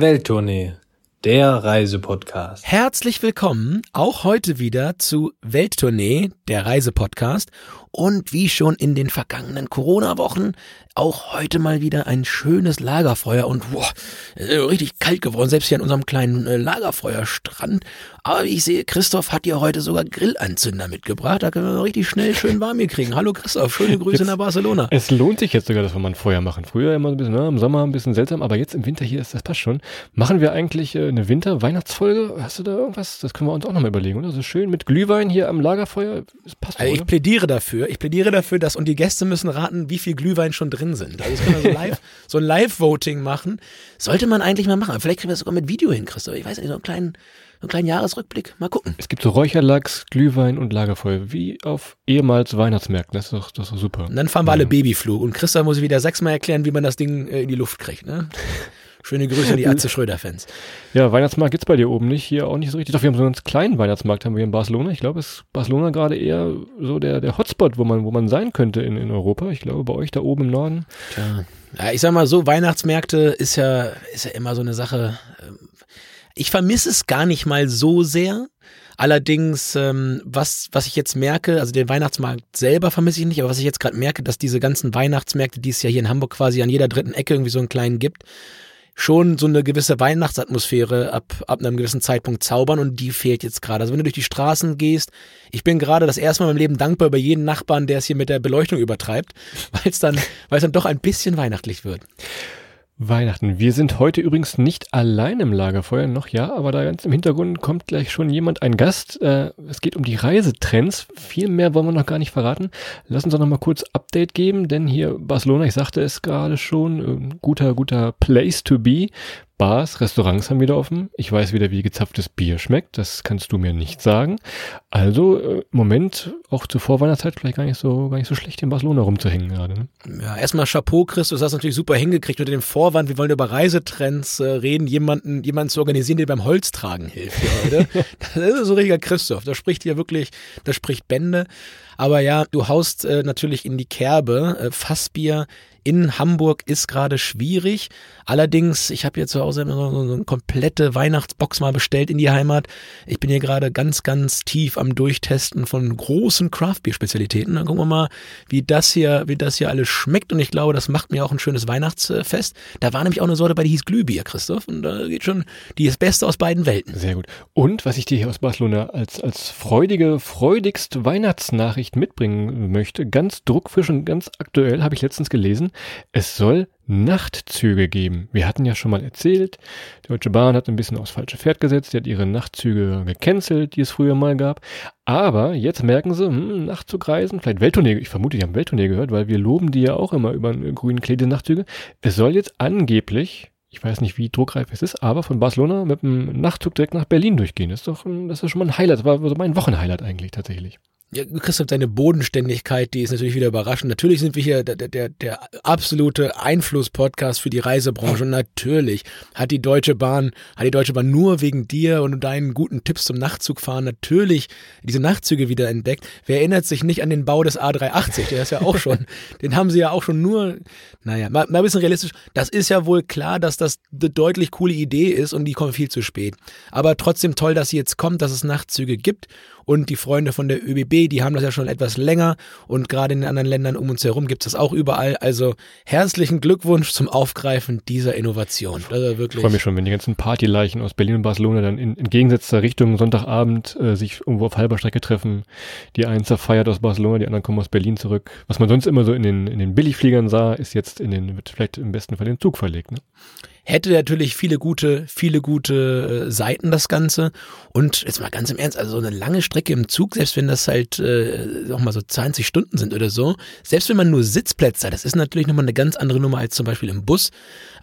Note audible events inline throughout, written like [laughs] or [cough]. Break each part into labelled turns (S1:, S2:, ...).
S1: Welttournee, der Reisepodcast.
S2: Herzlich willkommen auch heute wieder zu Welttournee, der Reisepodcast. Und wie schon in den vergangenen Corona-Wochen, auch heute mal wieder ein schönes Lagerfeuer und boah, richtig kalt geworden, selbst hier an unserem kleinen äh, Lagerfeuerstrand. Aber wie ich sehe, Christoph hat ja heute sogar Grillanzünder mitgebracht. Da können wir richtig schnell schön warm hier kriegen. Hallo Christoph, schöne Grüße jetzt, nach Barcelona.
S3: Es lohnt sich jetzt sogar, dass wir mal ein Feuer machen. Früher immer ein bisschen, ne, im Sommer ein bisschen seltsam, aber jetzt im Winter hier ist das passt schon. Machen wir eigentlich äh, eine Winter-Weihnachtsfolge? Hast du da irgendwas? Das können wir uns auch nochmal überlegen, oder? So schön mit Glühwein hier am Lagerfeuer.
S2: Das passt also Ich plädiere dafür. Ich plädiere dafür, dass und die Gäste müssen raten, wie viel Glühwein schon drin sind. Also das können wir so [laughs] live, so ein Live-Voting machen. Sollte man eigentlich mal machen. Vielleicht kriegen wir das sogar mit Video hin, Christoph. Ich weiß nicht, so einen kleinen, einen kleinen Jahresrückblick. Mal gucken.
S3: Es gibt so Räucherlachs, Glühwein und Lagerfeuer, wie auf ehemals Weihnachtsmärkten. Das ist doch, das ist doch super.
S2: Und dann fahren wir alle Babyflug. Und Christoph muss wieder sechsmal erklären, wie man das Ding äh, in die Luft kriegt. Ne? [laughs] Schöne Grüße an die Atze Schröder-Fans.
S3: Ja, Weihnachtsmarkt gibt's bei dir oben nicht, hier auch nicht so richtig. Doch, wir haben so einen ganz kleinen Weihnachtsmarkt haben wir in Barcelona. Ich glaube, ist Barcelona gerade eher so der, der Hotspot, wo man, wo man sein könnte in, in Europa. Ich glaube, bei euch da oben im Norden.
S2: Tja. Ja, ich sag mal so, Weihnachtsmärkte ist ja, ist ja immer so eine Sache. Ich vermisse es gar nicht mal so sehr. Allerdings, ähm, was, was ich jetzt merke, also den Weihnachtsmarkt selber vermisse ich nicht, aber was ich jetzt gerade merke, dass diese ganzen Weihnachtsmärkte, die es ja hier in Hamburg quasi an jeder dritten Ecke irgendwie so einen kleinen gibt, schon so eine gewisse Weihnachtsatmosphäre ab, ab einem gewissen Zeitpunkt zaubern und die fehlt jetzt gerade. Also wenn du durch die Straßen gehst, ich bin gerade das erste Mal meinem Leben dankbar über jeden Nachbarn, der es hier mit der Beleuchtung übertreibt, [laughs] weil es dann, weil es dann doch ein bisschen weihnachtlich wird.
S3: Weihnachten. Wir sind heute übrigens nicht allein im Lagerfeuer, noch ja, aber da ganz im Hintergrund kommt gleich schon jemand, ein Gast. Äh, es geht um die Reisetrends. Viel mehr wollen wir noch gar nicht verraten. Lass uns doch noch mal kurz Update geben, denn hier Barcelona, ich sagte es gerade schon, äh, guter, guter Place to be. Bars, Restaurants haben wieder offen. Ich weiß wieder, wie gezapftes Bier schmeckt. Das kannst du mir nicht sagen. Also äh, Moment, auch zur Vorweihnachtszeit vielleicht gar nicht so gar nicht so schlecht in Barcelona rumzuhängen gerade. Ne?
S2: Ja, erstmal Chapeau, Chris. Du hast natürlich super hingekriegt unter dem Vorwand. Wir wollen über Reisetrends äh, reden, jemanden jemanden zu organisieren, der beim Holztragen hilft hier heute. [laughs] das ist so richtiger Christoph. Das spricht hier wirklich, das spricht Bände. Aber ja, du haust äh, natürlich in die Kerbe. Äh, Fassbier in Hamburg ist gerade schwierig. Allerdings, ich habe hier zu Hause so, so eine komplette Weihnachtsbox mal bestellt in die Heimat. Ich bin hier gerade ganz, ganz tief am Durchtesten von großen Craftbeer-Spezialitäten. Dann gucken wir mal, wie das hier, wie das hier alles schmeckt. Und ich glaube, das macht mir auch ein schönes Weihnachtsfest. Da war nämlich auch eine Sorte bei, die hieß Glühbier, Christoph. Und da geht schon die das Beste aus beiden Welten.
S3: Sehr gut. Und was ich dir hier aus Barcelona als, als freudige, freudigst Weihnachtsnachricht mitbringen möchte, ganz druckfisch und ganz aktuell, habe ich letztens gelesen, es soll Nachtzüge geben. Wir hatten ja schon mal erzählt, die Deutsche Bahn hat ein bisschen aufs falsche Pferd gesetzt, die hat ihre Nachtzüge gecancelt, die es früher mal gab. Aber jetzt merken sie, hm, Nachtzugreisen, vielleicht Welttournee, ich vermute, die haben Welttournee gehört, weil wir loben die ja auch immer über grünen Klede Nachtzüge. Es soll jetzt angeblich ich weiß nicht, wie druckreif es ist, aber von Barcelona mit dem Nachtzug direkt nach Berlin durchgehen. Das ist doch, das ist schon mal ein Highlight. Das war so mein Wochenhighlight eigentlich tatsächlich.
S2: Ja, Christoph, deine Bodenständigkeit, die ist natürlich wieder überraschend. Natürlich sind wir hier der, der, der absolute Einfluss-Podcast für die Reisebranche. Und natürlich hat die Deutsche Bahn, hat die Deutsche Bahn nur wegen dir und deinen guten Tipps zum Nachtzugfahren natürlich diese Nachtzüge wieder entdeckt. Wer erinnert sich nicht an den Bau des A380? Der ist ja auch schon, [laughs] den haben sie ja auch schon nur, naja, mal, mal ein bisschen realistisch. Das ist ja wohl klar, dass das eine deutlich coole Idee ist und die kommen viel zu spät. Aber trotzdem toll, dass sie jetzt kommt, dass es Nachtzüge gibt und die Freunde von der ÖBB, die haben das ja schon etwas länger und gerade in den anderen Ländern um uns herum gibt es das auch überall. Also herzlichen Glückwunsch zum Aufgreifen dieser Innovation.
S3: Also wirklich. Ich freue mich schon, wenn die ganzen Partyleichen aus Berlin und Barcelona dann in entgegengesetzter Richtung Sonntagabend äh, sich irgendwo auf halber Strecke treffen. Die einen zerfeiert aus Barcelona, die anderen kommen aus Berlin zurück. Was man sonst immer so in den, in den Billigfliegern sah, ist jetzt in den, wird vielleicht im besten Fall den Zug verlegt. Ne?
S2: Hätte natürlich viele gute, viele gute äh, Seiten das Ganze. Und jetzt mal ganz im Ernst, also so eine lange Strecke im Zug, selbst wenn das halt äh, auch mal so 20 Stunden sind oder so, selbst wenn man nur Sitzplätze hat, das ist natürlich nochmal eine ganz andere Nummer als zum Beispiel im Bus.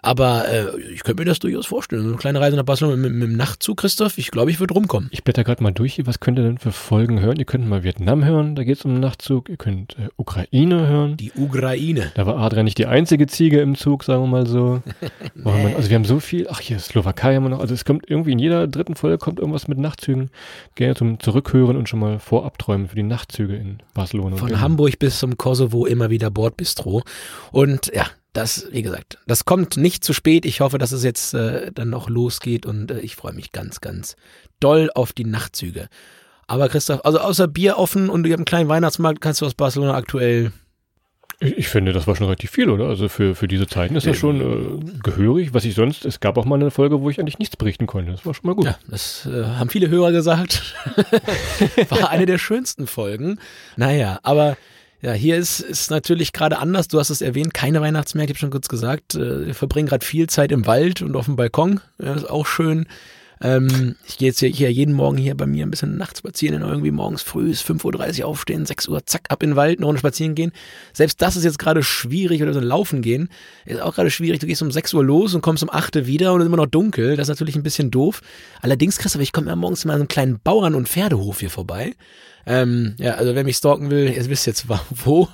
S2: Aber äh, ich könnte mir das durchaus vorstellen. So eine kleine Reise nach Barcelona mit, mit dem Nachtzug, Christoph, ich glaube, ich würde rumkommen.
S3: Ich blätter gerade mal durch was könnt ihr denn für Folgen hören? Ihr könnt mal Vietnam hören, da geht es um den Nachtzug. Ihr könnt äh, Ukraine hören.
S2: Die Ukraine.
S3: Da war Adrian nicht die einzige Ziege im Zug, sagen wir mal so. [laughs] Also wir haben so viel, ach hier, Slowakei haben wir noch. Also es kommt irgendwie in jeder dritten Folge kommt irgendwas mit Nachtzügen. Gerne zum Zurückhören und schon mal vorab träumen für die Nachtzüge in Barcelona.
S2: Von Hamburg bis zum Kosovo immer wieder Bordbistro. Und ja, das, wie gesagt, das kommt nicht zu spät. Ich hoffe, dass es jetzt äh, dann noch losgeht und äh, ich freue mich ganz, ganz doll auf die Nachtzüge. Aber Christoph, also außer Bier offen und ihr habt einen kleinen Weihnachtsmarkt, kannst du aus Barcelona aktuell
S3: Ich, ich finde, das war schon relativ viel, oder? Also für, für diese Zeiten ist das schon äh, gehörig, was ich sonst, es gab auch mal eine Folge, wo ich eigentlich nichts berichten konnte. Das war schon mal gut.
S2: Ja, das äh, haben viele Hörer gesagt. [laughs] War eine der schönsten Folgen. Naja, aber ja, hier ist, ist natürlich gerade anders. Du hast es erwähnt, keine Weihnachtsmärkte, ich habe schon kurz gesagt. Äh, wir verbringen gerade viel Zeit im Wald und auf dem Balkon. Ja, ist auch schön. Ähm, ich gehe jetzt hier, hier jeden Morgen hier bei mir ein bisschen nachts spazieren, irgendwie morgens früh ist 5.30 Uhr aufstehen, 6 Uhr zack ab in den Wald, eine Runde spazieren gehen. Selbst das ist jetzt gerade schwierig oder so laufen gehen, ist auch gerade schwierig. Du gehst um 6 Uhr los und kommst um 8 Uhr wieder und es ist immer noch dunkel. Das ist natürlich ein bisschen doof. Allerdings, Christoph, ich komme ja morgens mal so einen kleinen Bauern- und Pferdehof hier vorbei. Ähm, ja, also wer mich stalken will, ihr wisst jetzt wo.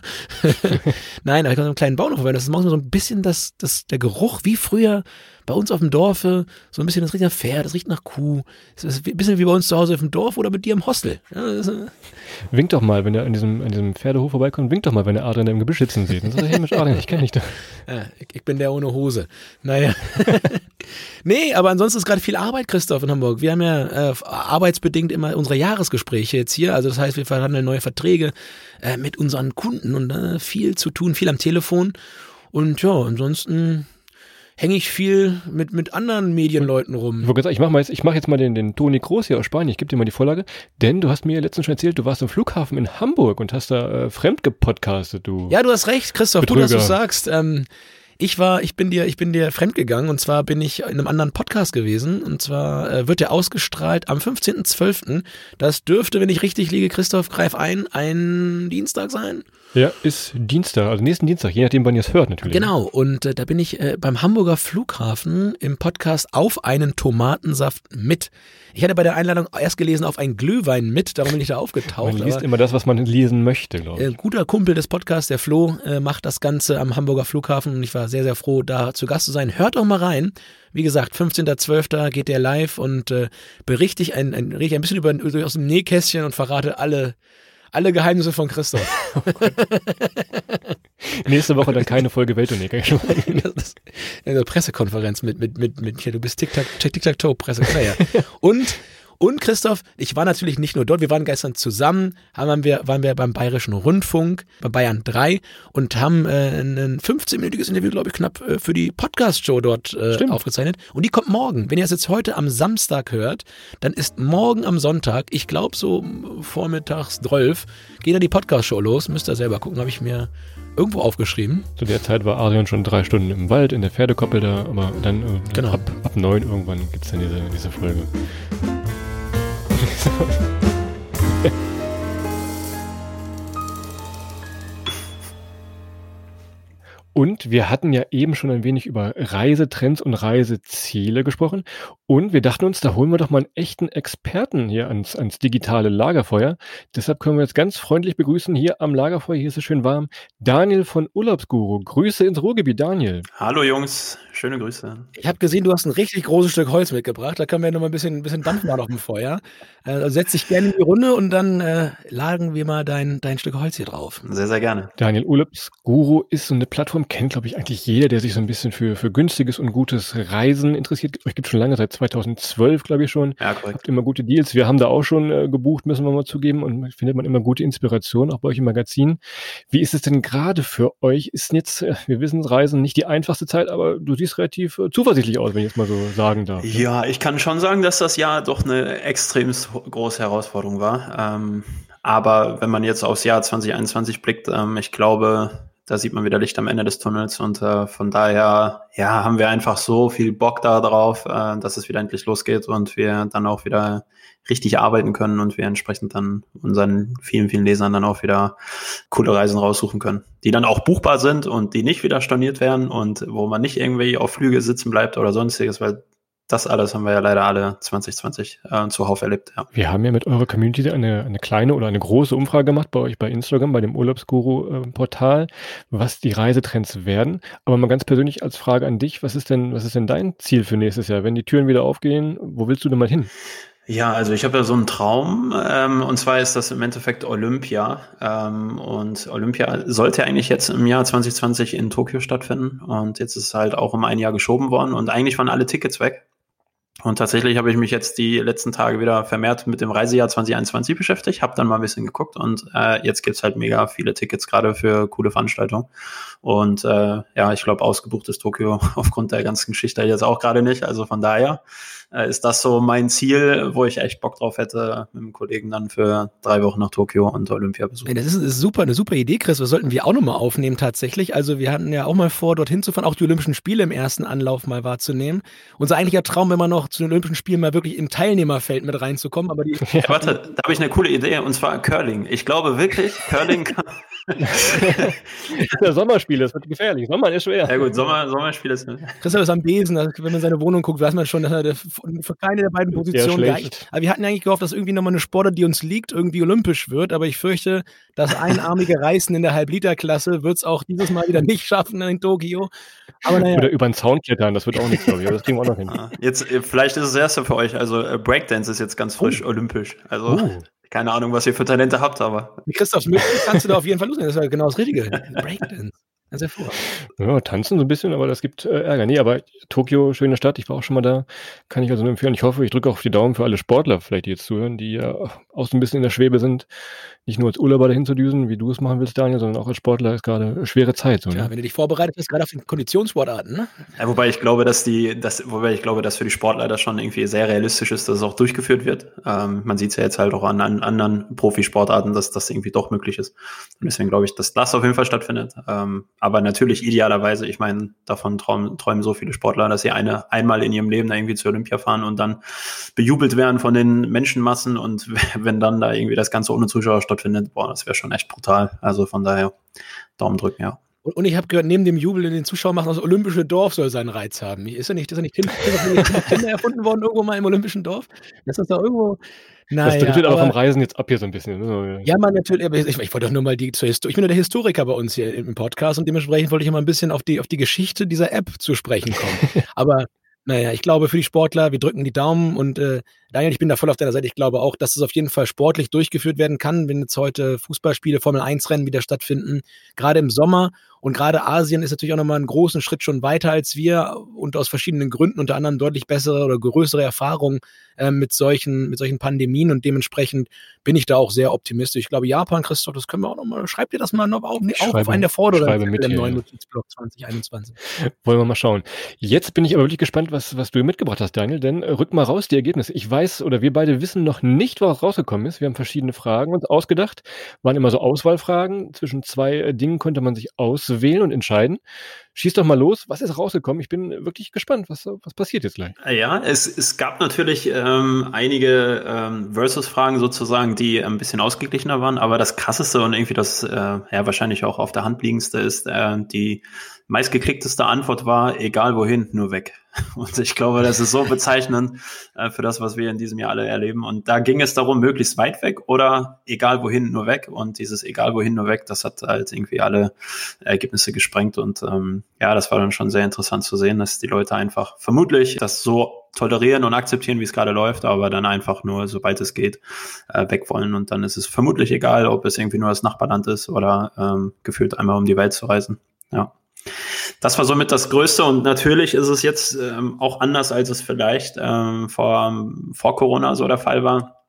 S2: [laughs] Nein, aber ich komme so einen kleinen Bauernhof vorbei. Das ist manchmal so ein bisschen das, das, der Geruch wie früher bei uns auf dem Dorfe, so ein bisschen, das riecht nach Pferd, das riecht nach Kuh. Das ist ein bisschen wie bei uns zu Hause auf dem Dorf oder mit dir im Hostel. Ja, äh,
S3: Wink doch mal, wenn er an diesem, an diesem Pferdehof vorbeikommt, wink doch mal, wenn er Adrian im Gebüsch sitzen sieht. Dann sagt hey Mensch, Adrian, ich kenne dich doch. [laughs]
S2: ja, ich, ich bin der ohne Hose. Naja. [laughs] nee, aber ansonsten ist gerade viel Arbeit, Christoph, in Hamburg. Wir haben ja äh, arbeitsbedingt immer unsere Jahresgespräche jetzt hier. Also das heißt, wir verhandeln neue Verträge äh, mit unseren Kunden und äh, viel zu tun, viel am Telefon. Und ja, ansonsten hänge ich viel mit, mit anderen Medienleuten rum.
S3: Ich ich mache jetzt, ich mach jetzt mal den, den Toni Groß hier aus Spanien. Ich gebe dir mal die Vorlage. Denn du hast mir letztens schon erzählt, du warst am Flughafen in Hamburg und hast da äh, fremd gepodcastet, du.
S2: Ja, du hast recht, Christoph, gut, dass du
S3: Betrüger.
S2: sagst. Ähm, ich war, ich bin dir, ich bin dir fremdgegangen und zwar bin ich in einem anderen Podcast gewesen und zwar äh, wird der ausgestrahlt am 15.12. Das dürfte, wenn ich richtig liege, Christoph, greif ein, ein Dienstag sein.
S3: Ja, ist Dienstag, also nächsten Dienstag, je nachdem, wann ihr es hört natürlich.
S2: Genau, und äh, da bin ich äh, beim Hamburger Flughafen im Podcast auf einen Tomatensaft mit. Ich hatte bei der Einladung erst gelesen auf einen Glühwein mit, darum bin ich da aufgetaucht.
S3: Man liest immer das, was man lesen möchte, glaube ich.
S2: Äh, guter Kumpel des Podcasts, der Flo, äh, macht das Ganze am Hamburger Flughafen und ich war sehr, sehr froh, da zu Gast zu sein. Hört doch mal rein. Wie gesagt, 15.12. geht der live und äh, berichte ich ein, ein, ich ein bisschen über, über aus dem Nähkästchen und verrate alle, alle Geheimnisse von Christoph. [laughs]
S3: Nächste Woche dann keine Folge. [laughs]
S2: Das ist eine Pressekonferenz mit, mit, mit, mit, hier, du bist Tic-Tac, Tic-Tac-Toe-Presse. Naja. [laughs] Und, und Christoph, ich war natürlich nicht nur dort, wir waren gestern zusammen, haben wir, waren wir beim Bayerischen Rundfunk, bei Bayern 3 und haben äh, ein 15-minütiges Interview, glaube ich, knapp äh, für die Podcast-Show dort äh, aufgezeichnet. Und die kommt morgen. Wenn ihr es jetzt heute am Samstag hört, dann ist morgen am Sonntag, ich glaube so vormittags 12, geht dann die Podcast-Show los. Müsst ihr selber gucken, habe ich mir irgendwo aufgeschrieben.
S3: Zu der Zeit war Adrian schon drei Stunden im Wald, in der Pferdekoppel da, aber dann äh,
S2: Genau.
S3: ab, ab neun irgendwann gibt's dann diese, diese Folge. episodio. Und wir hatten ja eben schon ein wenig über Reisetrends und Reiseziele gesprochen. Und wir dachten uns, da holen wir doch mal einen echten Experten hier ans, ans digitale Lagerfeuer. Deshalb können wir jetzt ganz freundlich begrüßen hier am Lagerfeuer. Hier ist es schön warm. Daniel von Urlaubsguru. Grüße ins Ruhrgebiet, Daniel.
S4: Hallo Jungs, schöne Grüße.
S2: Ich habe gesehen, du hast ein richtig großes Stück Holz mitgebracht. Da können wir noch mal ein bisschen, ein bisschen Dampf machen auf dem Feuer. Also setz dich gerne in die Runde und dann äh, lagen wir mal dein, dein Stück Holz hier drauf.
S4: Sehr, sehr gerne.
S3: Daniel Urlaubsguru ist so eine Plattform, kennt glaube ich eigentlich jeder, der sich so ein bisschen für, für günstiges und gutes Reisen interessiert. Euch gibt schon lange, seit 2012 glaube ich schon.
S4: Ja, korrekt.
S3: Habt immer gute Deals. Wir haben da auch schon äh, gebucht, müssen wir mal zugeben. Und findet man immer gute Inspiration, auch bei euch im Magazin. Wie ist es denn gerade für euch? Ist jetzt, äh, wir wissen, Reisen nicht die einfachste Zeit, aber du siehst relativ äh, zuversichtlich aus, wenn ich jetzt mal so sagen darf.
S4: Ja, ich kann schon sagen, dass das Jahr doch eine extrem große Herausforderung war. Ähm, aber wenn man jetzt aufs Jahr 2021 blickt, ähm, ich glaube, da sieht man wieder Licht am Ende des Tunnels und äh, von daher, ja, haben wir einfach so viel Bock da drauf, äh, dass es wieder endlich losgeht und wir dann auch wieder richtig arbeiten können und wir entsprechend dann unseren vielen, vielen Lesern dann auch wieder coole Reisen raussuchen können, die dann auch buchbar sind und die nicht wieder storniert werden und wo man nicht irgendwie auf Flüge sitzen bleibt oder sonstiges, weil das alles haben wir ja leider alle 2020 äh, zuhauf erlebt. Ja.
S3: Wir haben ja mit eurer Community eine, eine kleine oder eine große Umfrage gemacht bei euch bei Instagram, bei dem Urlaubsguru-Portal, was die Reisetrends werden. Aber mal ganz persönlich als Frage an dich, was ist denn, was ist denn dein Ziel für nächstes Jahr? Wenn die Türen wieder aufgehen, wo willst du denn mal hin?
S4: Ja, also ich habe ja so einen Traum ähm, und zwar ist das im Endeffekt Olympia ähm, und Olympia sollte eigentlich jetzt im Jahr 2020 in Tokio stattfinden und jetzt ist halt auch um ein Jahr geschoben worden und eigentlich waren alle Tickets weg. Und tatsächlich habe ich mich jetzt die letzten Tage wieder vermehrt mit dem Reisejahr 2021 beschäftigt, habe dann mal ein bisschen geguckt und äh, jetzt gibt's halt mega viele Tickets gerade für coole Veranstaltungen. Und äh, ja, ich glaube, ausgebucht ist Tokio [laughs] aufgrund der ganzen Geschichte jetzt auch gerade nicht. Also von daher äh, ist das so mein Ziel, wo ich echt Bock drauf hätte, mit dem Kollegen dann für drei Wochen nach Tokio und Olympia besuchen.
S2: Ja, das ist, ist super, eine super Idee, Chris. Das sollten wir auch nochmal aufnehmen tatsächlich. Also wir hatten ja auch mal vor, dorthin zu fahren, auch die Olympischen Spiele im ersten Anlauf mal wahrzunehmen. Unser eigentlicher Traum, immer noch zu den Olympischen Spielen mal wirklich im Teilnehmerfeld mit reinzukommen. Aber die
S4: ja, warte, da habe ich eine coole Idee und zwar Curling. Ich glaube wirklich, Curling [laughs] kann,
S3: ja, Sommerspiele, das wird gefährlich. Sommer ist schwer.
S4: Ja gut, Sommer, Sommerspiele ist.
S2: Christoph ist am Besen, also wenn man seine Wohnung guckt, weiß man schon, dass er für keine der beiden Positionen geeignet Aber wir hatten eigentlich gehofft, dass irgendwie nochmal eine Sportart, die uns liegt, irgendwie olympisch wird. Aber ich fürchte, das einarmige Reißen in der Halbliterklasse wird es auch dieses Mal wieder nicht schaffen in Tokio.
S3: Aber naja. Oder über den Zaun klettern, das wird auch nicht, glaube ich. Das kriegen wir auch noch hin.
S4: Jetzt, vielleicht ist es das erste für euch. Also äh, Breakdance ist jetzt ganz frisch oh. olympisch. Also. Oh keine Ahnung, was ihr für Talente habt, aber.
S2: Möglichkeit kannst du da auf jeden Fall loslegen. Das ist ja genau das Richtige. Breakdance.
S3: Ist hervorragend. Ja, tanzen so ein bisschen, aber das gibt äh, Ärger. Nee, aber Tokio, schöne Stadt, ich war auch schon mal da. Kann ich also nur empfehlen. Ich hoffe, ich drücke auch auf die Daumen für alle Sportler, vielleicht die jetzt zuhören, die ja auch so ein bisschen in der Schwebe sind. Nicht nur als Urlauber dahin zu düsen, wie du es machen willst, Daniel, sondern auch als Sportler ist gerade eine schwere Zeit. So,
S2: ne? Ja, wenn du dich vorbereitet bist, gerade auf den Konditionssportarten, ne?
S4: Ja, wobei ich glaube, dass die, das, wobei ich glaube, dass für die Sportler das schon irgendwie sehr realistisch ist, dass es auch durchgeführt wird. Ähm, man sieht es ja jetzt halt auch an, an anderen Profisportarten, dass das irgendwie doch möglich ist. Und deswegen glaube ich, dass das auf jeden Fall stattfindet. Ähm, aber natürlich ideal idealerweise, ich meine, davon träumen, träumen so viele Sportler, dass sie eine einmal in ihrem Leben da irgendwie zur Olympia fahren und dann bejubelt werden von den Menschenmassen und [laughs] wenn dann da irgendwie das Ganze ohne Zuschauer stattfindet, boah, das wäre schon echt brutal. Also von daher Daumen drücken, ja.
S2: Und, und ich habe gehört, neben dem Jubel in den Zuschauern machen, das olympische Dorf soll seinen Reiz haben. Ist ja nicht, ist ja nicht Kinder, erfunden worden, irgendwo mal im olympischen Dorf? Ist das da irgendwo?
S3: Naja, das driftet aber vom Reisen jetzt ab hier so ein bisschen. Ne?
S2: Ja, man natürlich, aber ich, ich wollte doch nur mal die zur Historie. Ich bin ja der Historiker bei uns hier im Podcast und dementsprechend wollte ich mal ein bisschen auf die, auf die Geschichte dieser App zu sprechen kommen. [laughs] aber naja, ich glaube für die Sportler, wir drücken die Daumen und äh, Daniel, ich bin da voll auf deiner Seite. Ich glaube auch, dass es auf jeden Fall sportlich durchgeführt werden kann, wenn jetzt heute Fußballspiele, Formel 1 Rennen wieder stattfinden, gerade im Sommer. Und gerade Asien ist natürlich auch nochmal einen großen Schritt schon weiter als wir und aus verschiedenen Gründen, unter anderem deutlich bessere oder größere Erfahrungen äh, mit solchen, mit solchen Pandemien und dementsprechend bin ich da auch sehr optimistisch. Ich glaube, Japan, Christoph, das können wir auch nochmal, schreibt ihr das mal noch auf, auch auf einen der Forderungen
S3: im neuen Notizblock 2021. Wollen wir mal schauen. Jetzt bin ich aber wirklich gespannt, was, was du mitgebracht hast, Daniel, denn äh, rück mal raus die Ergebnisse. Ich weiß oder wir beide wissen noch nicht, was rausgekommen ist. Wir haben verschiedene Fragen uns ausgedacht, waren immer so Auswahlfragen. Zwischen zwei äh, Dingen konnte man sich auswählen und entscheiden. Schieß doch mal los. Was ist rausgekommen? Ich bin wirklich gespannt, was, was passiert jetzt gleich.
S4: Ja, es, es gab natürlich ähm, einige ähm, Versus-Fragen sozusagen, die ein bisschen ausgeglichener waren, aber das krasseste und irgendwie das äh, ja wahrscheinlich auch auf der Hand liegendste ist, äh, die meistgeklickteste Antwort war, egal wohin, nur weg. [laughs] Und ich glaube, das ist so bezeichnend [laughs] äh, für das, was wir in diesem Jahr alle erleben. Und da ging es darum, möglichst weit weg oder egal wohin, nur weg. Und dieses egal wohin, nur weg, das hat halt irgendwie alle Ergebnisse gesprengt. Und ähm, ja, das war dann schon sehr interessant zu sehen, dass die Leute einfach vermutlich das so tolerieren und akzeptieren, wie es gerade läuft, aber dann einfach nur, sobald es geht, äh, weg wollen. Und dann ist es vermutlich egal, ob es irgendwie nur das Nachbarland ist oder ähm, gefühlt einmal um die Welt zu reisen. Ja. Das war somit das Größte und natürlich ist es jetzt ähm, auch anders, als es vielleicht ähm, vor, vor Corona so der Fall war.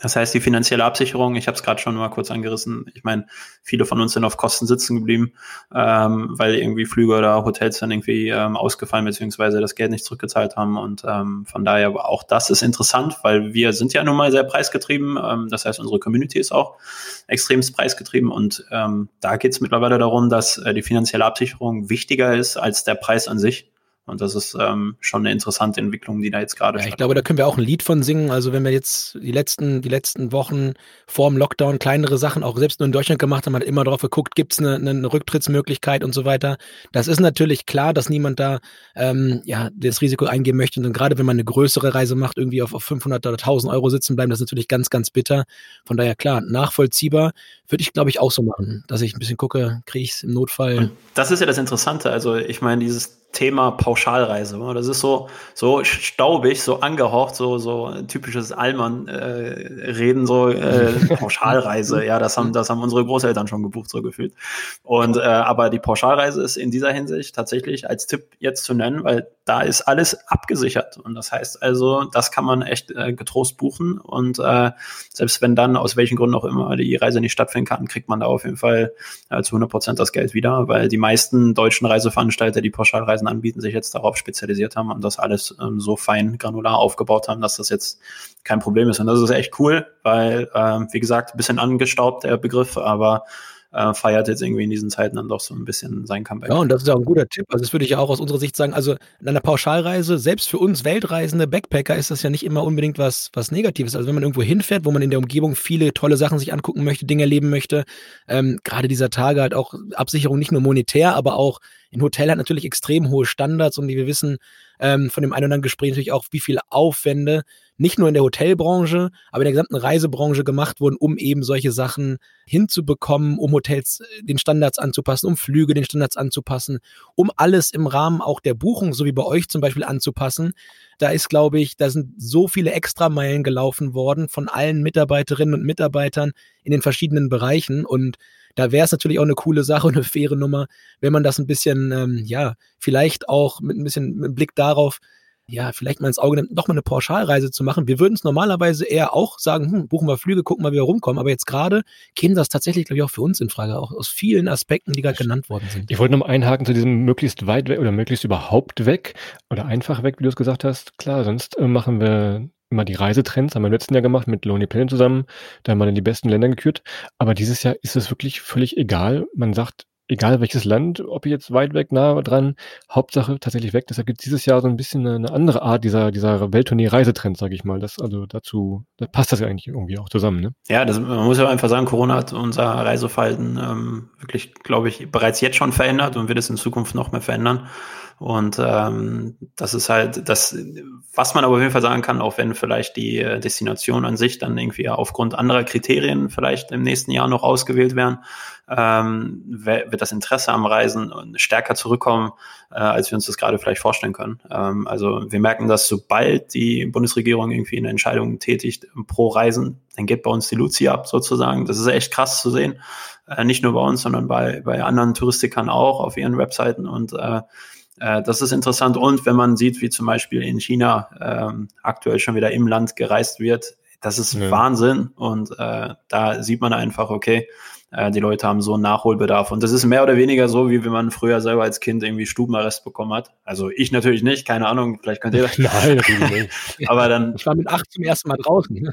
S4: Das heißt, die finanzielle Absicherung, ich habe es gerade schon mal kurz angerissen, ich meine, viele von uns sind auf Kosten sitzen geblieben, ähm, weil irgendwie Flüge oder Hotels dann irgendwie ähm, ausgefallen beziehungsweise das Geld nicht zurückgezahlt haben. Und ähm, von daher auch das ist interessant, weil wir sind ja nun mal sehr preisgetrieben. Ähm, das heißt, unsere Community ist auch extremst preisgetrieben. Und ähm, da geht es mittlerweile darum, dass äh, die finanzielle Absicherung wichtiger ist als der Preis an sich. Und das ist ähm, schon eine interessante Entwicklung, die da jetzt gerade
S2: ja, Ich glaube, da können wir auch ein Lied von singen. Also wenn wir jetzt die letzten, die letzten Wochen vor dem Lockdown kleinere Sachen auch selbst nur in Deutschland gemacht haben, hat immer drauf geguckt, gibt es eine, eine Rücktrittsmöglichkeit und so weiter. Das ist natürlich klar, dass niemand da ähm, ja das Risiko eingehen möchte. Und gerade wenn man eine größere Reise macht, irgendwie auf, auf 500 oder 1000 Euro sitzen bleiben, das ist natürlich ganz, ganz bitter. Von daher klar, nachvollziehbar würde ich, glaube ich, auch so machen, dass ich ein bisschen gucke, kriege ich es im Notfall. Und
S4: das ist ja das Interessante. Also ich meine, dieses Thema Pauschalreise. Das ist so, so staubig, so angehaucht, so, so typisches Allmann-Reden, äh, so äh, [laughs] Pauschalreise. ja, das haben, das haben unsere Großeltern schon gebucht, so gefühlt. Und äh, aber die Pauschalreise ist in dieser Hinsicht tatsächlich als Tipp jetzt zu nennen, weil da ist alles abgesichert. Und das heißt also, das kann man echt äh, getrost buchen. Und äh, selbst wenn dann aus welchen Gründen auch immer die Reise nicht stattfinden kann, kriegt man da auf jeden Fall äh, zu 100 Prozent das Geld wieder, weil die meisten deutschen Reiseveranstalter, die Pauschalreisen anbieten, sich jetzt darauf spezialisiert haben und das alles ähm, so fein granular aufgebaut haben, dass das jetzt kein Problem ist. Und das ist echt cool, weil, ähm, wie gesagt, ein bisschen angestaubt der Begriff, aber äh, feiert jetzt irgendwie in diesen Zeiten dann doch so ein bisschen sein Comeback.
S2: Ja, und das ist auch ein guter Tipp. Also das würde ich auch aus unserer Sicht sagen. Also in einer Pauschalreise, selbst für uns Weltreisende Backpacker ist das ja nicht immer unbedingt was, was Negatives. Also wenn man irgendwo hinfährt, wo man in der Umgebung viele tolle Sachen sich angucken möchte, Dinge erleben möchte, ähm, gerade dieser Tage halt auch Absicherung nicht nur monetär, aber auch ein Hotel hat natürlich extrem hohe Standards und wie wir wissen ähm, von dem einen oder anderen Gespräch natürlich auch, wie viele Aufwände nicht nur in der Hotelbranche, aber in der gesamten Reisebranche gemacht wurden, um eben solche Sachen hinzubekommen, um Hotels äh, den Standards anzupassen, um Flüge den Standards anzupassen, um alles im Rahmen auch der Buchung, so wie bei euch zum Beispiel, anzupassen. Da ist, glaube ich, da sind so viele Extrameilen gelaufen worden von allen Mitarbeiterinnen und Mitarbeitern in den verschiedenen Bereichen und da wäre es natürlich auch eine coole Sache und eine faire Nummer, wenn man das ein bisschen, ähm, ja, vielleicht auch mit ein bisschen mit Blick darauf ja, vielleicht mal ins Auge nimmt, noch mal eine Pauschalreise zu machen. Wir würden es normalerweise eher auch sagen, hm, buchen wir Flüge, gucken mal, wie wir rumkommen. Aber jetzt gerade käme das tatsächlich, glaube ich, auch für uns in Frage, auch aus vielen Aspekten, die gerade genannt worden sind.
S3: Ich wollte noch mal einhaken zu diesem möglichst weit weg oder möglichst überhaupt weg oder einfach weg, wie du es gesagt hast. Klar, sonst äh, machen wir immer die Reisetrends, haben wir im letzten Jahr gemacht mit Lonely Planet zusammen. Da haben wir dann die besten Länder gekürt. Aber dieses Jahr ist es wirklich völlig egal. Man sagt, egal welches Land, ob jetzt weit weg, nah dran, Hauptsache tatsächlich weg. Deshalb gibt es dieses Jahr so ein bisschen eine, andere Art dieser, dieser Welttournee-Reisetrend, sage ich mal. Das, also dazu da passt das ja eigentlich irgendwie auch zusammen. Ne?
S4: Ja, das, man muss ja einfach sagen, Corona hat unser Reiseverhalten ähm, wirklich, glaube ich, bereits jetzt schon verändert und wird es in Zukunft noch mehr verändern. Und ähm, das ist halt das, was man aber auf jeden Fall sagen kann, auch wenn vielleicht die äh, Destination an sich dann irgendwie aufgrund anderer Kriterien vielleicht im nächsten Jahr noch ausgewählt werden, ähm, wird das Interesse am Reisen stärker zurückkommen, äh, als wir uns das gerade vielleicht vorstellen können. Ähm, also wir merken, dass sobald die Bundesregierung irgendwie eine Entscheidung tätigt pro Reisen, dann geht bei uns die Luzi ab sozusagen. Das ist echt krass zu sehen. Äh, nicht nur bei uns, sondern bei, bei anderen Touristikern auch auf ihren Webseiten und äh, äh, das ist interessant. Und wenn man sieht, wie zum Beispiel in China ähm, aktuell schon wieder im Land gereist wird, das ist ja. Wahnsinn. Und äh, da sieht man einfach, okay, die Leute haben so einen Nachholbedarf. Und das ist mehr oder weniger so, wie wenn man früher selber als Kind irgendwie Stubenarrest bekommen hat. Also ich natürlich nicht, keine Ahnung, vielleicht könnt ihr [laughs] das.
S2: Nein, natürlich
S4: nicht. Aber dann.
S2: Ich war mit acht zum ersten Mal draußen. [laughs]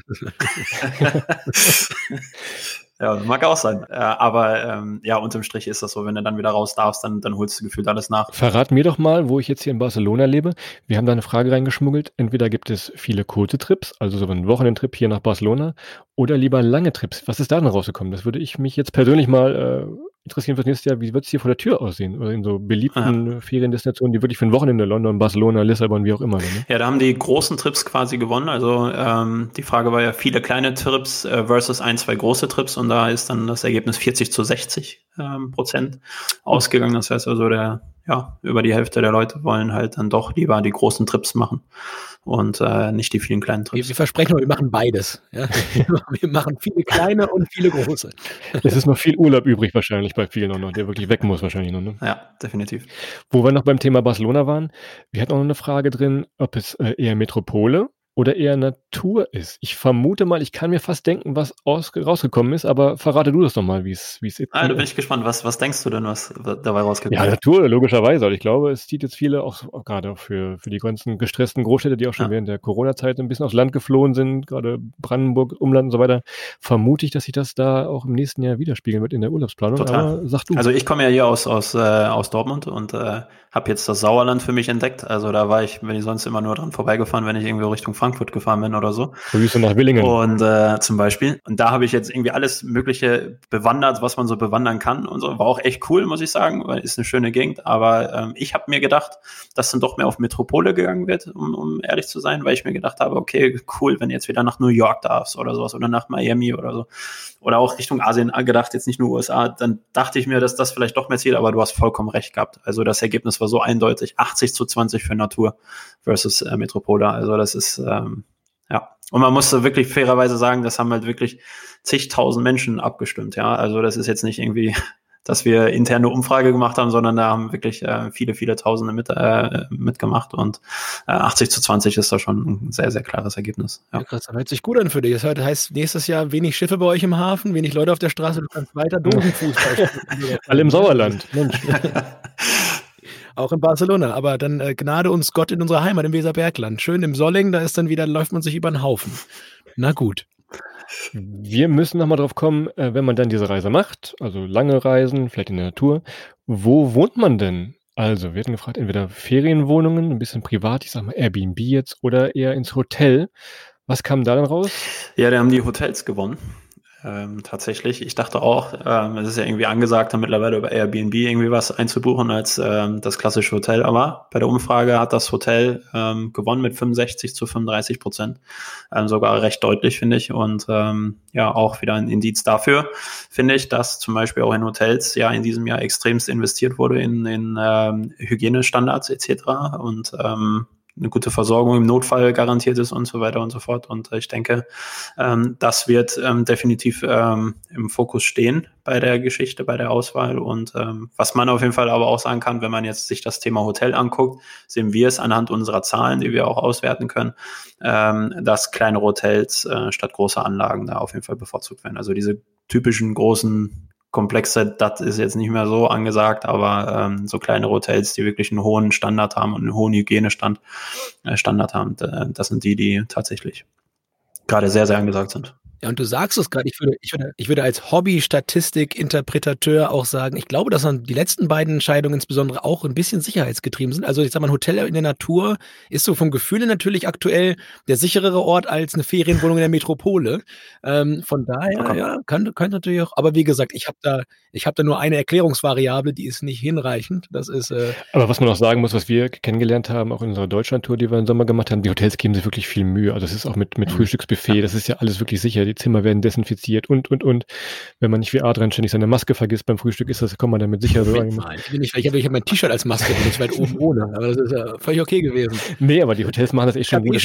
S2: [laughs]
S4: Ja, mag auch sein. Äh, aber ähm, ja, unterm Strich ist das so, wenn du dann wieder raus darfst, dann, dann holst du gefühlt alles nach.
S3: Verrat mir doch mal, wo ich jetzt hier in Barcelona lebe. Wir haben da eine Frage reingeschmuggelt. Entweder gibt es viele kurze Trips, also so einen Wochenendtrip hier nach Barcelona, oder lieber lange Trips. Was ist da denn rausgekommen? Das würde ich mich jetzt persönlich mal äh, interessieren fürs nächste Jahr, wie wird es hier vor der Tür aussehen? Oder in so beliebten Aha. Feriendestinationen, die wirklich für ein Wochenende, London, Barcelona, Lissabon, wie auch immer. Ne?
S4: Ja, da haben die großen Trips quasi gewonnen. Also ähm, die Frage war ja viele kleine Trips äh, versus ein, zwei große Trips und da ist dann das Ergebnis 40 zu 60 ähm, Prozent ausgegangen. Das heißt also, der, ja, über die Hälfte der Leute wollen halt dann doch lieber die großen Trips machen und äh, nicht die vielen kleinen Trips.
S2: Wir, wir versprechen, wir machen beides. Ja? [laughs] wir machen viele kleine und viele große.
S3: Es ist noch viel Urlaub übrig wahrscheinlich bei vielen noch, der wirklich weg muss wahrscheinlich noch. Ne?
S4: Ja, definitiv.
S3: Wo wir noch beim Thema Barcelona waren, wir hatten auch noch eine Frage drin, ob es äh, eher Metropole oder eher Natur ist. Ich vermute mal, ich kann mir fast denken, was aus, rausgekommen ist, aber verrate du das doch mal, wie es ist.
S4: Ah, da bin ich gespannt. Was, was denkst du denn, was dabei rausgekommen
S3: ist? Ja, Natur, logischerweise. Also ich glaube, es zieht jetzt viele, auch, auch gerade auch für, für die ganzen gestressten Großstädte, die auch schon ja. während der Corona-Zeit ein bisschen aufs Land geflohen sind, gerade Brandenburg, Umland und so weiter, vermute ich, dass sich das da auch im nächsten Jahr widerspiegeln wird in der Urlaubsplanung.
S4: Total. Aber sag du. Also ich komme ja hier aus, aus, äh, aus Dortmund und äh, habe jetzt das Sauerland für mich entdeckt. Also da war ich, wenn ich sonst immer nur dran vorbeigefahren, wenn ich irgendwie Richtung Frankfurt gefahren bin oder so.
S3: Grüße nach Willingen.
S4: Und äh, zum Beispiel. Und da habe ich jetzt irgendwie alles Mögliche bewandert, was man so bewandern kann und so. War auch echt cool, muss ich sagen, weil ist eine schöne Gegend. Aber ähm, ich habe mir gedacht, dass dann doch mehr auf Metropole gegangen wird, um, um ehrlich zu sein, weil ich mir gedacht habe, okay, cool, wenn du jetzt wieder nach New York darfst oder sowas oder nach Miami oder so. Oder auch Richtung Asien gedacht, jetzt nicht nur USA, dann dachte ich mir, dass das vielleicht doch mehr Ziel, aber du hast vollkommen recht gehabt. Also das Ergebnis war so eindeutig, 80 zu 20 für Natur versus äh, Metropole. Also das ist, ähm, ja. Und man musste wirklich fairerweise sagen, das haben halt wirklich zigtausend Menschen abgestimmt, ja. Also das ist jetzt nicht irgendwie dass wir interne Umfrage gemacht haben, sondern da haben wirklich äh, viele, viele Tausende mit, äh, mitgemacht und äh, 80 zu 20 ist da schon ein sehr, sehr klares Ergebnis.
S2: Ja. ja krass, das hört sich gut an für dich. Das heißt, nächstes Jahr wenig Schiffe bei euch im Hafen, wenig Leute auf der Straße, du kannst weiter Dosenfußball
S3: spielen. [laughs] Alle im Sauerland. Mensch. [laughs]
S2: Auch in Barcelona, aber dann äh, gnade uns Gott in unserer Heimat im Weserbergland. Schön im Solling, da ist dann wieder, läuft man sich über den Haufen. Na gut.
S3: Wir müssen nochmal drauf kommen, äh, wenn man dann diese Reise macht, also lange Reisen, vielleicht in der Natur, wo wohnt man denn? Also, wir hatten gefragt, entweder Ferienwohnungen, ein bisschen privat, ich sag mal Airbnb jetzt, oder eher ins Hotel. Was kam da dann raus?
S4: Ja, da haben die Hotels gewonnen. Ähm, tatsächlich. Ich dachte auch, ähm, es ist ja irgendwie angesagt, mittlerweile über Airbnb irgendwie was einzubuchen als ähm, das klassische Hotel. Aber bei der Umfrage hat das Hotel ähm, gewonnen mit 65 zu 35 Prozent. Ähm, sogar recht deutlich, finde ich. Und ähm, ja, auch wieder ein Indiz dafür, finde ich, dass zum Beispiel auch in Hotels ja in diesem Jahr extremst investiert wurde in, in ähm, Hygienestandards etc. Und ähm, eine gute Versorgung im Notfall garantiert ist und so weiter und so fort. Und ich denke, ähm, das wird ähm, definitiv ähm, im Fokus stehen bei der Geschichte, bei der Auswahl. Und ähm, was man auf jeden Fall aber auch sagen kann, wenn man jetzt sich das Thema Hotel anguckt, sehen wir es anhand unserer Zahlen, die wir auch auswerten können, ähm, dass kleine Hotels äh, statt großer Anlagen da auf jeden Fall bevorzugt werden. Also diese typischen großen komplexe, das ist jetzt nicht mehr so angesagt, aber ähm, so kleine Hotels, die wirklich einen hohen Standard haben und einen hohen Hygienestand äh, Standard haben, das sind die, die tatsächlich gerade sehr, sehr angesagt sind.
S2: Ja, und du sagst es gerade, ich würde, ich, würde, ich würde als Hobby-Statistik-Interpretateur auch sagen, ich glaube, dass dann die letzten beiden Entscheidungen insbesondere auch ein bisschen sicherheitsgetrieben sind. Also ich sag mal, ein Hotel in der Natur ist so vom Gefühl natürlich aktuell der sicherere Ort als eine Ferienwohnung in der Metropole. Ähm, von daher, okay. ja, könnte, könnte natürlich auch, aber wie gesagt, ich habe da, ich habe da nur eine Erklärungsvariable, die ist nicht hinreichend. Das ist. Äh,
S3: aber was man auch sagen muss, was wir kennengelernt haben, auch in unserer Deutschlandtour, die wir im Sommer gemacht haben, die Hotels geben sich wirklich viel Mühe. Also es ist auch mit, mit. Frühstücksbuffet, das ist ja alles wirklich sicher die Zimmer werden desinfiziert und, und, und. Wenn man nicht wie Adrian ständig seine Maske vergisst beim Frühstück, ist das, kommt man damit sicher so
S2: rein. Ich, ich habe ich hab mein T-Shirt als Maske, bin ich weit oben ohne, aber das ist ja völlig okay gewesen.
S3: Nee, aber die Hotels machen das echt schon gut. [laughs]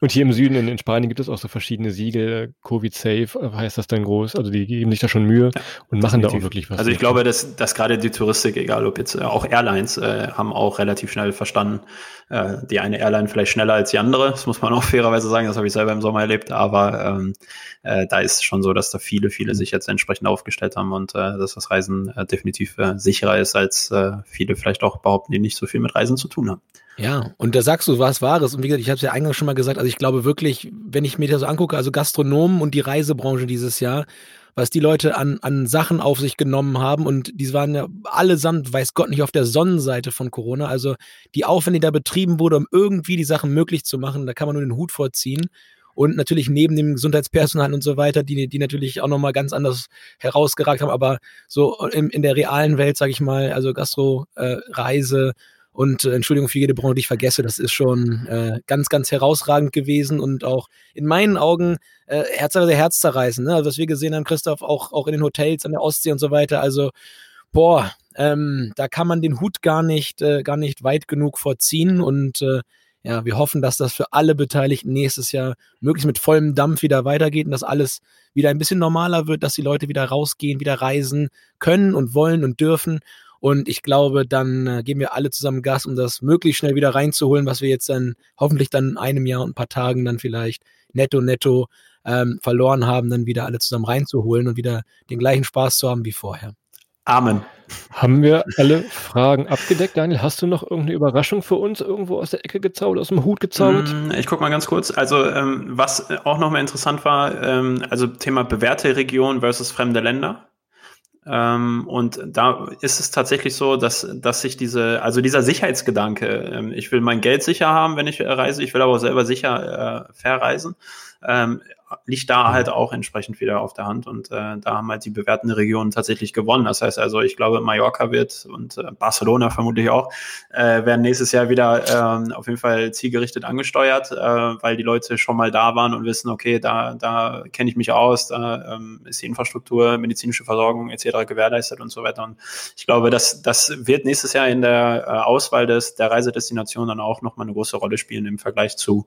S3: und hier im Süden in, in, Spanien gibt es auch so verschiedene Siegel, Covid-Safe heißt das dann groß, also die geben sich da schon Mühe und machen definitiv. da auch wirklich was.
S4: Also ich glaube, dass, dass gerade die Touristik, egal ob jetzt äh, auch Airlines, äh, haben auch relativ schnell verstanden, äh, die eine Airline vielleicht schneller als die andere, das muss man auch [laughs] fairerweise sagen, das habe ich selber im Sommer erlebt, aber ähm, äh, da ist schon so, dass da viele, viele sich jetzt entsprechend aufgestellt haben und äh, dass das Reisen äh, definitiv äh, sicherer ist, als äh, viele vielleicht auch behaupten, die nicht so viel mit Reisen zu tun haben.
S2: Ja, und da sagst du was Wahres. Und wie gesagt, ich habe es ja eingangs schon mal gesagt, also ich glaube wirklich, wenn ich mir das so angucke, also Gastronomen und die Reisebranche dieses Jahr, was die Leute an, an Sachen auf sich genommen haben und die waren ja allesamt, weiß Gott nicht, auf der Sonnenseite von Corona. Also die Aufwände, die da betrieben wurde, um irgendwie die Sachen möglich zu machen, da kann man nur den Hut vorziehen und natürlich neben dem Gesundheitspersonal und so weiter, die, die natürlich auch nochmal ganz anders herausgeragt haben, aber so in, in der realen Welt, sage ich mal, also Gastro, äh, Reise und äh, Entschuldigung für jede Branche, die ich vergesse, das ist schon äh, ganz, ganz herausragend gewesen und auch in meinen Augen äh, Herz, also herzzerreißend, ne? Also, was wir gesehen haben, Christoph, auch, auch in den Hotels an der Ostsee und so weiter, also boah, ähm, da kann man den Hut gar nicht, äh, gar nicht weit genug vorziehen und äh, ja, wir hoffen, dass das für alle Beteiligten nächstes Jahr möglichst mit vollem Dampf wieder weitergeht und dass alles wieder ein bisschen normaler wird, dass die Leute wieder rausgehen, wieder reisen können und wollen und dürfen. Und ich glaube, dann äh, geben wir alle zusammen Gas, um das möglichst schnell wieder reinzuholen, was wir jetzt dann hoffentlich dann in einem Jahr und ein paar Tagen dann vielleicht netto, netto ähm, verloren haben, dann wieder alle zusammen reinzuholen und wieder den gleichen Spaß zu haben wie vorher.
S4: Amen.
S3: Haben wir alle Fragen abgedeckt? Daniel, hast du noch irgendeine Überraschung für uns irgendwo aus der Ecke gezaubert, aus dem Hut gezaubert?
S4: Mm, ich gucke mal ganz kurz. Also, ähm, was auch nochmal interessant war, ähm, also Thema bewährte Region versus fremde Länder. Ähm, und da ist es tatsächlich so, dass, dass sich diese, also dieser Sicherheitsgedanke, ähm, ich will mein Geld sicher haben, wenn ich reise, ich will aber auch selber sicher äh, verreisen, ähm, liegt da mhm. halt auch entsprechend wieder auf der Hand und äh, da haben halt die bewährten Regionen tatsächlich gewonnen. Das heißt also, ich glaube, Mallorca wird und äh, Barcelona vermutlich auch, äh, werden nächstes Jahr wieder äh, auf jeden Fall zielgerichtet angesteuert, äh, weil die Leute schon mal da waren und wissen, okay, da, da kenne ich mich aus, da ähm, ist die Infrastruktur, medizinische Versorgung etc. gewährleistet und so weiter. Und ich glaube, dass das wird nächstes Jahr in der äh, Auswahl des, der Reisedestination dann auch nochmal eine große Rolle spielen im Vergleich zu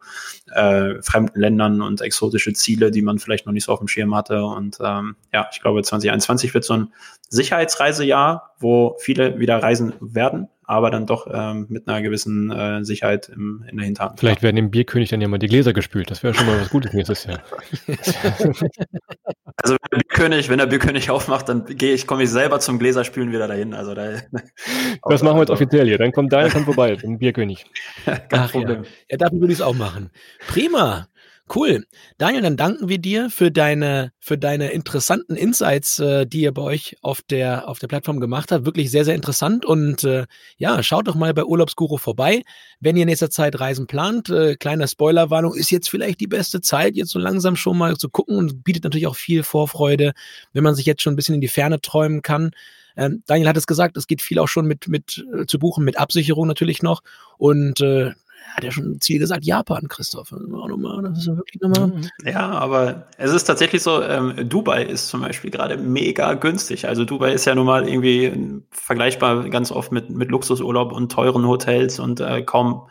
S4: äh, fremden Ländern und exotische Ziele Ziele, die man vielleicht noch nicht so auf dem Schirm hatte. Und ähm, ja, ich glaube, 2021 wird so ein Sicherheitsreisejahr, wo viele wieder reisen werden, aber dann doch ähm, mit einer gewissen äh, Sicherheit im, in der Hinterhand.
S3: Vielleicht werden dem Bierkönig dann ja mal die Gläser gespült. Das wäre schon mal was Gutes nächstes Jahr. [laughs]
S4: also wenn der Bierkönig, wenn der Bierkönig aufmacht, dann gehe ich, komme ich selber zum Gläserspülen wieder dahin. Also da, [laughs]
S3: das machen wir jetzt offiziell hier. Dann kommt deiner kommt vorbei, ein Bierkönig. [laughs]
S2: Kein Ach, Problem. Ja. ja, dafür würde ich es auch machen. Prima. Cool. Daniel, dann danken wir dir für deine, für deine interessanten Insights, äh, die ihr bei euch auf der, auf der Plattform gemacht habt. Wirklich sehr, sehr interessant. Und äh, ja, schaut doch mal bei Urlaubsguru vorbei. Wenn ihr in nächster Zeit Reisen plant, äh, kleine Spoilerwarnung, ist jetzt vielleicht die beste Zeit, jetzt so langsam schon mal zu gucken und bietet natürlich auch viel Vorfreude, wenn man sich jetzt schon ein bisschen in die Ferne träumen kann. Ähm, Daniel hat es gesagt, es geht viel auch schon mit, mit äh, zu buchen, mit Absicherung natürlich noch. Und äh, hat ja schon ein Ziel gesagt, Japan, Christoph. Das ist
S4: ja wirklich nochmal. Mhm. Ja, aber es ist tatsächlich so, ähm, Dubai ist zum Beispiel gerade mega günstig. Also Dubai ist ja nun mal irgendwie vergleichbar ganz oft mit, mit Luxusurlaub und teuren Hotels und äh, kaum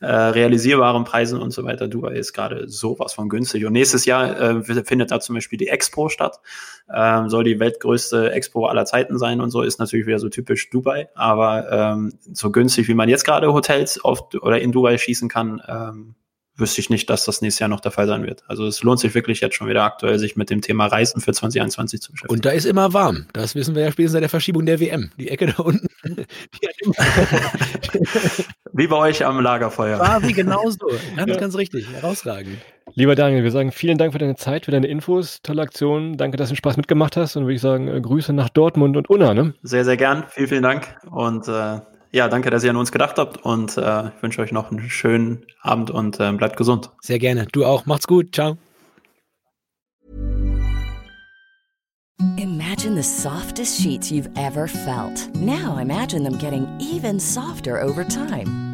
S4: äh, realisierbaren Preisen und so weiter. Dubai ist gerade sowas von günstig. Und nächstes Jahr äh, findet da zum Beispiel die Expo statt. Ähm, soll die weltgrößte Expo aller Zeiten sein und so, ist natürlich wieder so typisch Dubai. Aber ähm, so günstig, wie man jetzt gerade Hotels auf, oder in Dubai schießen kann, ähm, wüsste ich nicht, dass das nächstes Jahr noch der Fall sein wird. Also es lohnt sich wirklich jetzt schon wieder aktuell, sich mit dem Thema Reisen für 2021 zu beschäftigen.
S2: Und da ist immer warm. Das wissen wir ja spätestens seit der Verschiebung der WM. Die Ecke da unten. [laughs]
S4: wie bei euch am Lagerfeuer.
S2: War wie genauso. Ganz, ja. ganz richtig. Herausragend.
S3: Lieber Daniel, wir sagen vielen Dank für deine Zeit, für deine Infos. Tolle Aktion. Danke, dass du Spaß mitgemacht hast. Und würde ich sagen, äh, Grüße nach Dortmund und Unna. Ne?
S4: Sehr, sehr gern. Vielen, vielen Dank. Und äh, ja, danke, dass ihr an uns gedacht habt und äh, ich wünsche euch noch einen schönen Abend und äh, bleibt gesund.
S2: Sehr gerne. Du auch. Macht's gut. Ciao. Imagine the softest sheets you've ever felt. Now imagine them getting even softer over time.